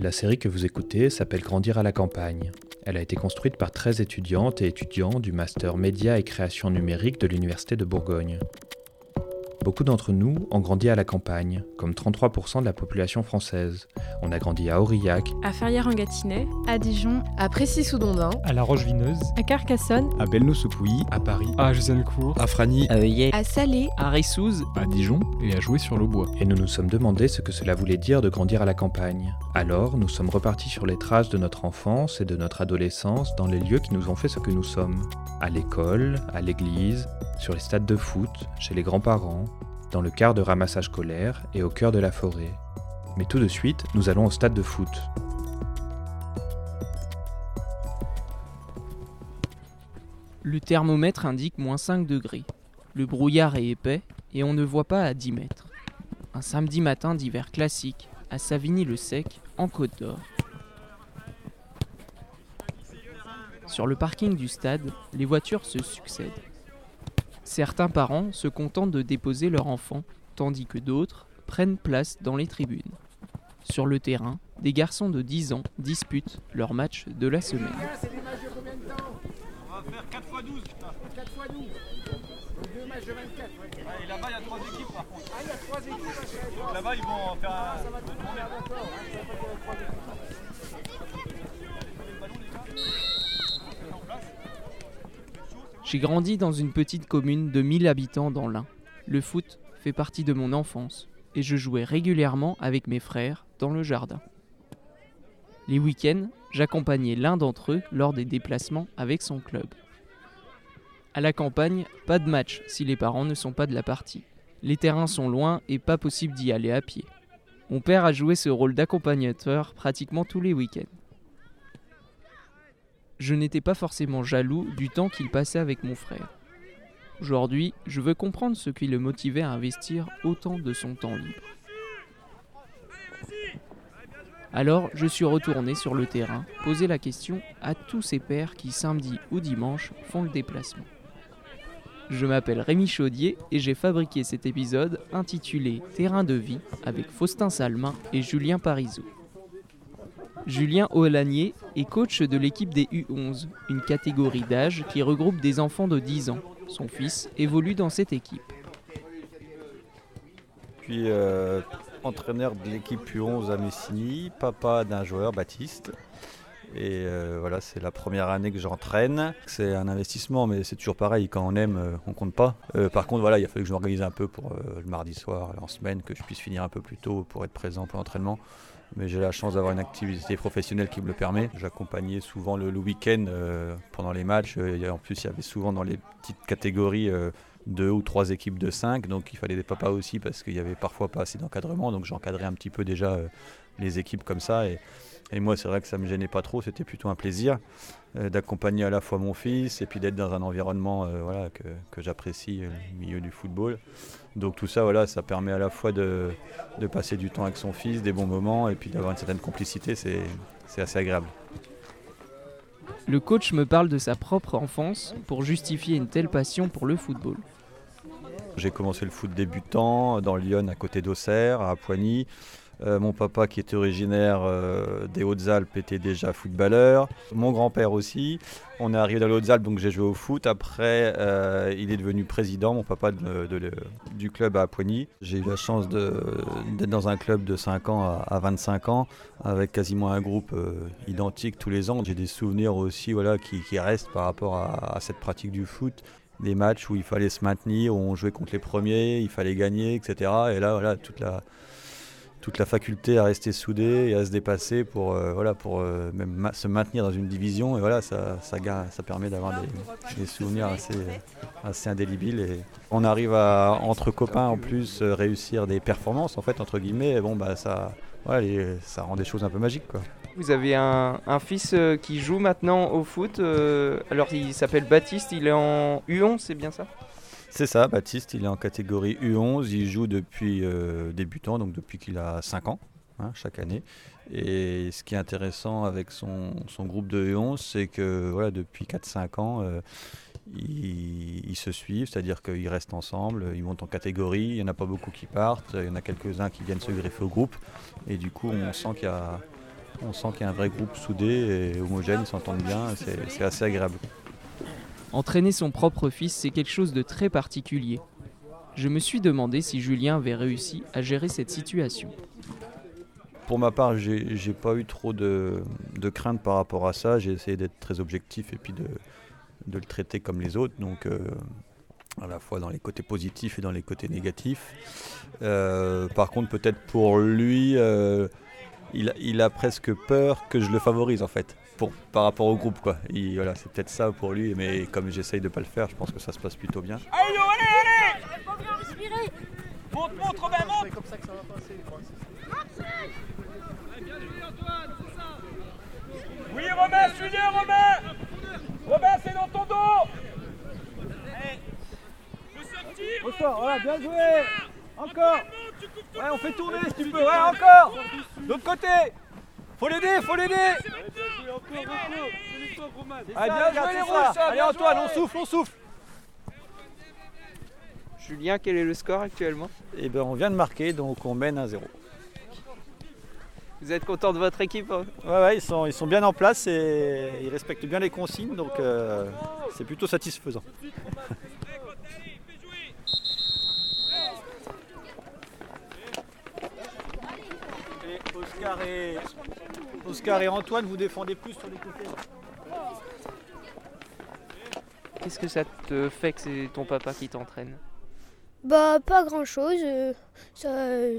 La série que vous écoutez s'appelle Grandir à la campagne. Elle a été construite par 13 étudiantes et étudiants du master Média et création numérique de l'Université de Bourgogne. Beaucoup d'entre nous ont grandi à la campagne, comme 33% de la population française. On a grandi à Aurillac, à Ferrières-en-Gâtinais, à Dijon, à Précy-sous-Dondin, à La Roche-Vineuse, à Carcassonne, à Belnou-sous-Pouilly, à Paris, à Jusancourt, à Fragny, à Heuillet, à Salé, à Rissouze, à Dijon et à Jouer-sur-l'Aubois. Et nous nous sommes demandé ce que cela voulait dire de grandir à la campagne. Alors, nous sommes repartis sur les traces de notre enfance et de notre adolescence dans les lieux qui nous ont fait ce que nous sommes. À l'école, à l'église, sur les stades de foot, chez les grands-parents, dans le quart de ramassage scolaire et au cœur de la forêt. Mais tout de suite, nous allons au stade de foot. Le thermomètre indique moins 5 degrés. Le brouillard est épais et on ne voit pas à 10 mètres. Un samedi matin d'hiver classique à Savigny-le-Sec, en Côte d'Or. Sur le parking du stade, les voitures se succèdent. Certains parents se contentent de déposer leur enfant, tandis que d'autres prennent place dans les tribunes. Sur le terrain, des garçons de 10 ans disputent leur match de la semaine. On va faire 4 x 12. 4 x 12. Deux matchs de 24. Ouais. Et là-bas, il y a 3 équipes par contre. Ah, il y a 3 équipes. Donc là-bas, ils vont faire un. Ah, ça va tout d'accord. J'ai grandi dans une petite commune de 1000 habitants dans l'Ain. Le foot fait partie de mon enfance et je jouais régulièrement avec mes frères dans le jardin. Les week-ends, j'accompagnais l'un d'entre eux lors des déplacements avec son club. À la campagne, pas de match si les parents ne sont pas de la partie. Les terrains sont loin et pas possible d'y aller à pied. Mon père a joué ce rôle d'accompagnateur pratiquement tous les week-ends. Je n'étais pas forcément jaloux du temps qu'il passait avec mon frère. Aujourd'hui, je veux comprendre ce qui le motivait à investir autant de son temps libre. Alors, je suis retourné sur le terrain, poser la question à tous ces pères qui samedi ou dimanche font le déplacement. Je m'appelle Rémi Chaudier et j'ai fabriqué cet épisode intitulé Terrain de vie avec Faustin Salmin et Julien Parisot. Julien Olanier est coach de l'équipe des U11, une catégorie d'âge qui regroupe des enfants de 10 ans. Son fils évolue dans cette équipe. Puis euh, entraîneur de l'équipe U11 à Messigny, papa d'un joueur, Baptiste. Et euh, voilà, c'est la première année que j'entraîne. C'est un investissement, mais c'est toujours pareil. Quand on aime, euh, on compte pas. Euh, par contre, voilà, il a fallu que je m'organise un peu pour le mardi soir, en semaine, que je puisse finir un peu plus tôt pour être présent pour l'entraînement. Mais j'ai la chance d'avoir une activité professionnelle qui me le permet. J'accompagnais souvent le, week-end pendant les matchs. En plus, il y avait souvent dans les petites catégories deux ou trois équipes de cinq. Donc il fallait des papas aussi parce qu'il y avait parfois pas assez d'encadrement. Donc j'encadrais un petit peu déjà les équipes comme ça. Et, moi, c'est vrai que ça me gênait pas trop, c'était plutôt un plaisir euh, d'accompagner à la fois mon fils et puis d'être dans un environnement euh, voilà, que, j'apprécie, euh, le milieu du football. Donc tout ça, voilà, ça permet à la fois de passer du temps avec son fils, des bons moments et puis d'avoir une certaine complicité, c'est assez agréable. Le coach me parle de sa propre enfance pour justifier une telle passion pour le football. J'ai commencé le foot débutant dans Lyon à côté d'Auxerre, à Poigny. Euh, mon papa, qui était originaire euh, des Hautes-Alpes, était déjà footballeur. Mon grand-père aussi. On est arrivé dans les Hautes-Alpes, donc j'ai joué au foot. Après, euh, il est devenu président, mon papa, du club à Poigny. J'ai eu la chance d'être dans un club de 5 ans à, à 25 ans, avec quasiment un groupe identique tous les ans. J'ai des souvenirs aussi voilà, qui, restent par rapport à cette pratique du foot des matchs où il fallait se maintenir, où on jouait contre les premiers, il fallait gagner, etc. Et là, voilà, toute la, faculté à rester soudé et à se dépasser pour, euh, voilà, pour euh, même se maintenir dans une division. Et voilà, ça, ça, permet d'avoir des, souvenirs assez, indélébiles. Et on arrive à, entre copains en plus, réussir des performances, en fait, entre guillemets. Et bon, bah, ça, ça rend des choses un peu magiques. Quoi. Vous avez un, fils euh, qui joue maintenant au foot. Euh, alors, il s'appelle Baptiste, il est en U11, c'est bien ça? C'est ça, Baptiste, il est en catégorie U11, il joue depuis euh, débutant, donc depuis qu'il a 5 ans, hein, chaque année. Et ce qui est intéressant avec son, groupe de U11, c'est que voilà, depuis 4-5 ans, ils, ils, se suivent, c'est-à-dire qu'ils restent ensemble, ils montent en catégorie, il n'y en a pas beaucoup qui partent, il y en a quelques-uns qui viennent se greffer au groupe, et du coup on sent qu'il y a On sent qu'il y a un vrai groupe soudé et homogène, ils s'entendent bien, c'est assez agréable. Entraîner son propre fils, c'est quelque chose de très particulier. Je me suis demandé si Julien avait réussi à gérer cette situation. Pour ma part, j'ai j'ai pas eu trop de, de crainte par rapport à ça. J'ai essayé d'être très objectif et puis de, de le traiter comme les autres, donc euh, à la fois dans les côtés positifs et dans les côtés négatifs. Euh, par contre, peut-être pour lui, euh, il, a- il a presque peur que je le favorise en fait, pour, par rapport au groupe. Quoi. Il- voilà, c'est peut-être ça pour lui, mais comme j'essaye de pas le faire, je pense que ça se passe plutôt bien. Allez, Yo, allez, allez Monte, monte, Robin, monte Oui, Robin, suis-le, Robin Robin, c'est dans ton dos. Au sort, voilà, bien joué. Encore. Ouais, on fait tourner si tu peux, ouais, encore L'autre côté. Faut l'aider, faut l'aider. Allez, bien joué les rouges, ça Allez, Antoine, on souffle, on souffle. Julien, quel est le score actuellement? Et ben, on vient de marquer, donc on mène à 0. Vous êtes content de votre équipe hein? Ouais, ouais, ils sont, ils sont bien en place et ils respectent bien les consignes, donc euh, c'est plutôt satisfaisant. Et Oscar, et, Oscar et Antoine, vous défendez plus sur les côtés. Qu'est-ce que ça te fait que c'est ton papa qui t'entraîne? Bah, pas grand chose. ça, euh,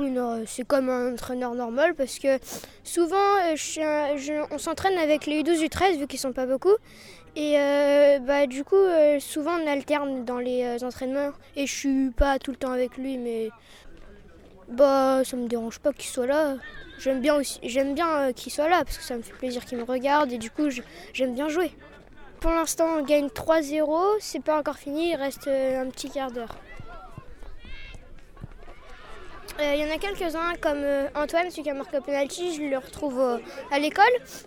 no- c'est comme un entraîneur normal parce que souvent euh, je je- on s'entraîne avec les U12, U13 vu qu'ils sont pas beaucoup. Et euh, bah, du coup, euh, souvent on alterne dans les euh, entraînements et je suis pas tout le temps avec lui, mais bah, ça me dérange pas qu'il soit là. J'aime bien, aussi, j'aime bien euh, qu'il soit là parce que ça me fait plaisir qu'il me regarde et du coup, j'aime bien jouer. Pour l'instant, on gagne 3-0. C'est pas encore fini, il reste euh, un petit quart d'heure. Euh, Il y en a quelques-uns comme euh, Antoine, celui qui a marqué au penalty, je le retrouve euh, à l'école.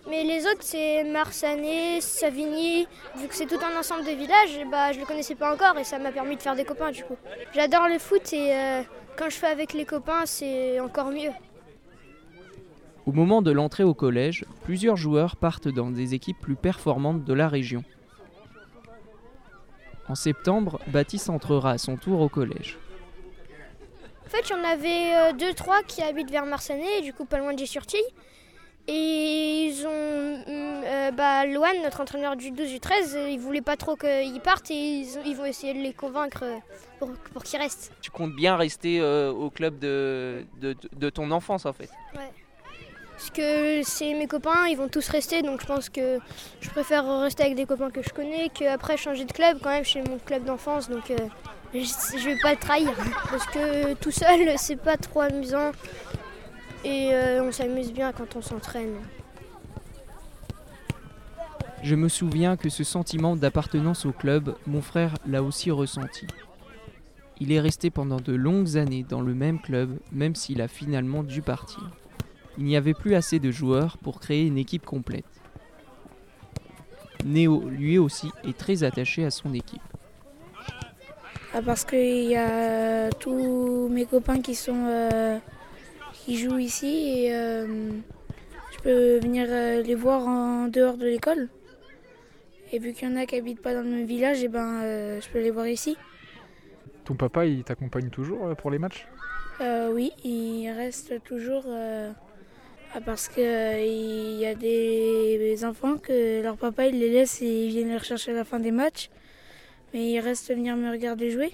Mais les autres, c'est Marsanet, Savigny. Vu que c'est tout un ensemble de villages, et bah, je le connaissais pas encore et ça m'a permis de faire des copains du coup. J'adore le foot et quand je fais avec les copains, c'est encore mieux. Au moment de l'entrée au collège, plusieurs joueurs partent dans des équipes plus performantes de la région. En septembre, Baptiste entrera à son tour au collège. En fait, il y en avait euh, deux, trois qui habitent vers Marsanet, du coup pas loin de Surtille. Et ils ont. hum, euh, bah, Loane, notre entraîneur du 12 du 13, euh, il voulait pas trop qu'ils partent et ils, ils vont essayer de les convaincre pour, pour qu'ils restent. Tu comptes bien rester euh, au club de, de, de ton enfance en fait. Parce que c'est mes copains, ils vont tous rester, donc je pense que je préfère rester avec des copains que je connais qu'après changer de club quand même chez mon club d'enfance. Donc euh, je, je vais pas trahir parce que tout seul c'est pas trop amusant et euh, on s'amuse bien quand on s'entraîne. Je me souviens que ce sentiment d'appartenance au club, mon frère l'a aussi ressenti. Il est resté pendant de longues années dans le même club, même s'il a finalement dû partir. Il n'y avait plus assez de joueurs pour créer une équipe complète. Néo, lui aussi, est très attaché à son équipe. Ah, parce qu'il y a tous mes copains qui sont euh, qui jouent ici et euh, je peux venir euh, les voir en dehors de l'école. Et vu qu'il y en a qui habitent pas dans le même village, et ben euh, je peux les voir ici. Ton papa, il t'accompagne toujours pour les matchs? Oui, il reste toujours ah, parce qu'il y a des, des enfants que leur papa il les laisse et ils viennent les rechercher à la fin des matchs. Mais ils restent venir me regarder jouer.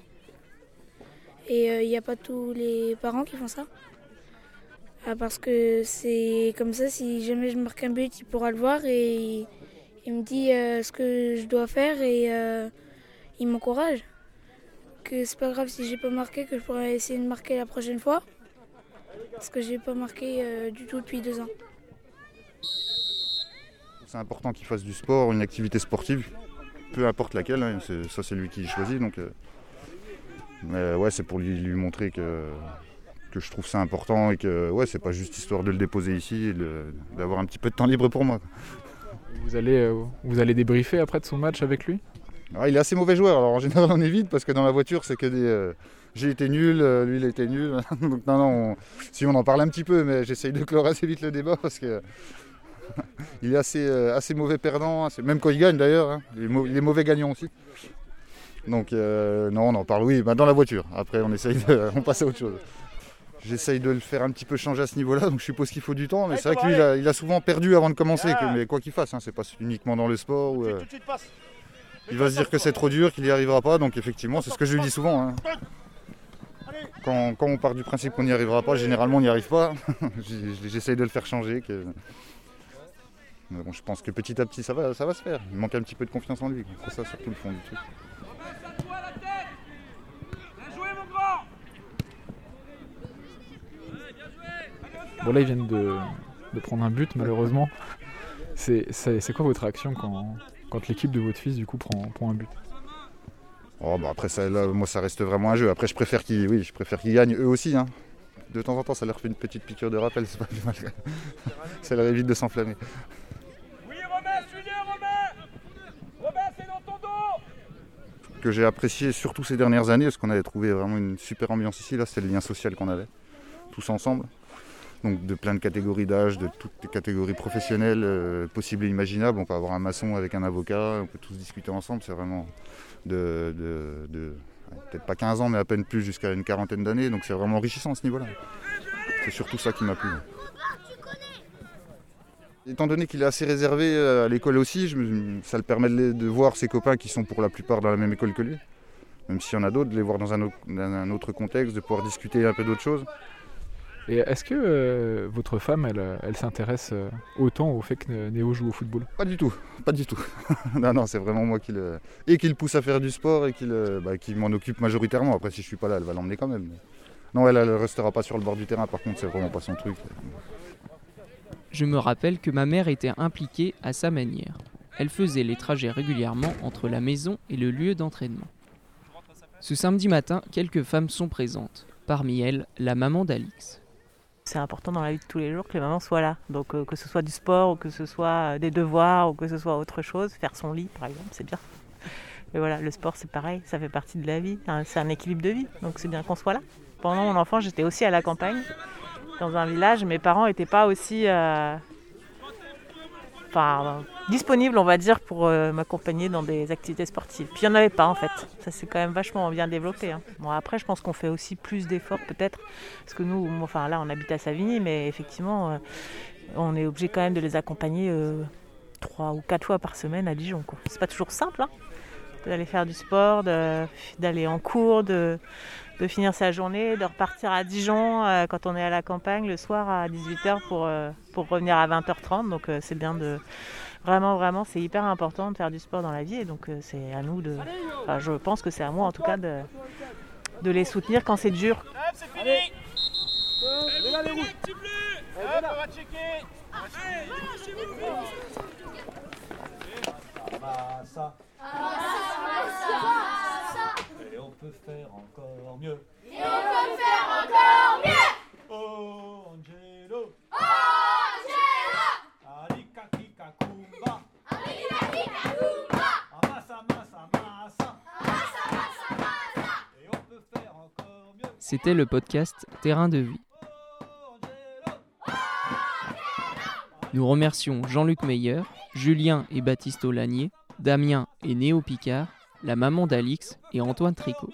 Et euh, il n'y a pas tous les parents qui font ça. Ah, parce que c'est comme ça, si jamais je marque un but, il pourra le voir et il, il me dit euh, ce que je dois faire et euh, il m'encourage que c'est pas grave si j'ai pas marqué, que je pourrais essayer de marquer la prochaine fois. Parce que j'ai pas marqué du tout depuis deux ans. C'est important qu'il fasse du sport, une activité sportive, peu importe laquelle, hein, ça c'est lui qui choisit. Donc, euh, mais ouais, c'est pour lui, lui montrer que, que je trouve ça important et que ouais, c'est pas juste histoire de le déposer ici et d'avoir un petit peu de temps libre pour moi. vous allez, euh, vous allez débriefer après de son match avec lui? Il est assez mauvais joueur, alors en général on évite parce que dans la voiture c'est que des, euh, j'ai été nul, euh, lui il était nul. Donc non, non, on- si on en parle un petit peu, mais j'essaye de clore assez vite le débat parce que il est assez, euh, assez mauvais perdant, même quand il gagne d'ailleurs, hein. il, est mau- il est mauvais gagnant aussi. Donc euh, non, on en parle, oui, bah, dans la voiture. Après, on essaye de, on passe à autre chose. J'essaye de le faire un petit peu changer à ce niveau-là, donc je suppose qu'il faut du temps, mais c'est vrai que lui, il a, il a souvent perdu avant de commencer, que- mais quoi qu'il fasse, hein, c'est pas uniquement dans le sport. euh, il va se dire que c'est trop dur, qu'il n'y arrivera pas, donc effectivement, c'est ce que je lui dis souvent. hein. Quand, quand on part du principe qu'on n'y arrivera pas, généralement on n'y arrive pas. J'essaye de le faire changer. Que... Mais bon, je pense que petit à petit ça va, ça va se faire. Il manque un petit peu de confiance en lui. C'est ça surtout le fond du truc. Bien joué, mon grand. Bon là ils viennent de, de prendre un but malheureusement. C'est quoi votre réaction quand, quand l'équipe de votre fils du coup prend, prend un but? Oh, bah après, ça, là, moi ça reste vraiment un jeu. Après, je préfère qu'ils oui, je préfère qu'ils gagnent eux aussi. hein. De temps en temps, ça leur fait une petite piqûre de rappel, c'est pas plus mal. ça leur évite de s'enflammer. Oui, Romain, suis-le, Romain. Romain, c'est dans ton dos. Que j'ai apprécié surtout ces dernières années, parce qu'on avait trouvé vraiment une super ambiance ici, là, c'était le lien social qu'on avait, tous ensemble. Donc de plein de catégories d'âge, de toutes les catégories professionnelles euh, possibles et imaginables. On peut avoir un maçon avec un avocat, on peut tous discuter ensemble, c'est vraiment de, de- peut-être pas 15 ans, mais à peine plus jusqu'à une quarantaine d'années, donc c'est vraiment enrichissant à ce niveau-là. C'est surtout ça qui m'a plu. Étant donné qu'il est assez réservé euh, à l'école aussi, je ça le permet de, voir ses copains qui sont pour la plupart dans la même école que lui. Même s'il y en a d'autres, de les voir dans un, autre- dans un autre contexte, de pouvoir discuter un peu d'autres choses. Et est-ce que euh, votre femme elle, euh, elle s'intéresse euh, autant au fait que Néo joue au football? Pas du tout, pas du tout. non, non, c'est vraiment moi qui le... Et qui le pousse à faire du sport et qui, le- bah, qui m'en occupe majoritairement. Après, si je suis pas là, elle va l'emmener quand même. Non, elle, elle restera pas sur le bord du terrain, par contre, c'est vraiment pas son truc. Je me rappelle que ma mère était impliquée à sa manière. Elle faisait les trajets régulièrement entre la maison et le lieu d'entraînement. Ce samedi matin, quelques femmes sont présentes. Parmi elles, la maman d'Alix. C'est important dans la vie de tous les jours que les mamans soient là. Donc euh, que ce soit du sport ou que ce soit euh, des devoirs ou que ce soit autre chose, faire son lit par exemple, c'est bien. Mais voilà, le sport c'est pareil, ça fait partie de la vie, hein, c'est un équilibre de vie, donc c'est bien qu'on soit là. Pendant mon enfance, j'étais aussi à la campagne, dans un village, mes parents n'étaient pas aussi euh, enfin, disponibles, on va dire, pour euh, m'accompagner dans des activités sportives. Puis il n'y en avait pas en fait, ça c'est quand même vachement bien développé. hein. Bon après, je pense qu'on fait aussi plus d'efforts peut-être parce que nous, enfin là, on habite à Savigny, mais effectivement, euh, on est obligé quand même de les accompagner trois ou quatre fois par semaine à Dijon. quoi. C'est pas toujours simple, hein, d'aller faire du sport, d'aller en cours, de, de finir sa journée, de repartir à Dijon euh, quand on est à la campagne le soir à 18h pour, euh, pour revenir à 20h30. Donc euh, c'est bien de... Vraiment, vraiment, c'est hyper important de faire du sport dans la vie. Et donc euh, c'est à nous de... enfin, je pense que c'est à moi en tout cas de, de les soutenir quand c'est dur. Hop, c'est fini. Et là, les Massa. Et on peut faire encore mieux. Et on peut faire encore mieux. Oh, Angelo. Angela. Alika kika kumba. Alika kika kumba. Amassa, massa, massa. Massa, massa, massa. Et on peut faire encore mieux. C'était le podcast Terrain de vie. Nous remercions Jean-Luc Meyer, Julien et Baptiste Olanier, Damien et Néo Picard, la maman d'Alix et Antoine Tricot.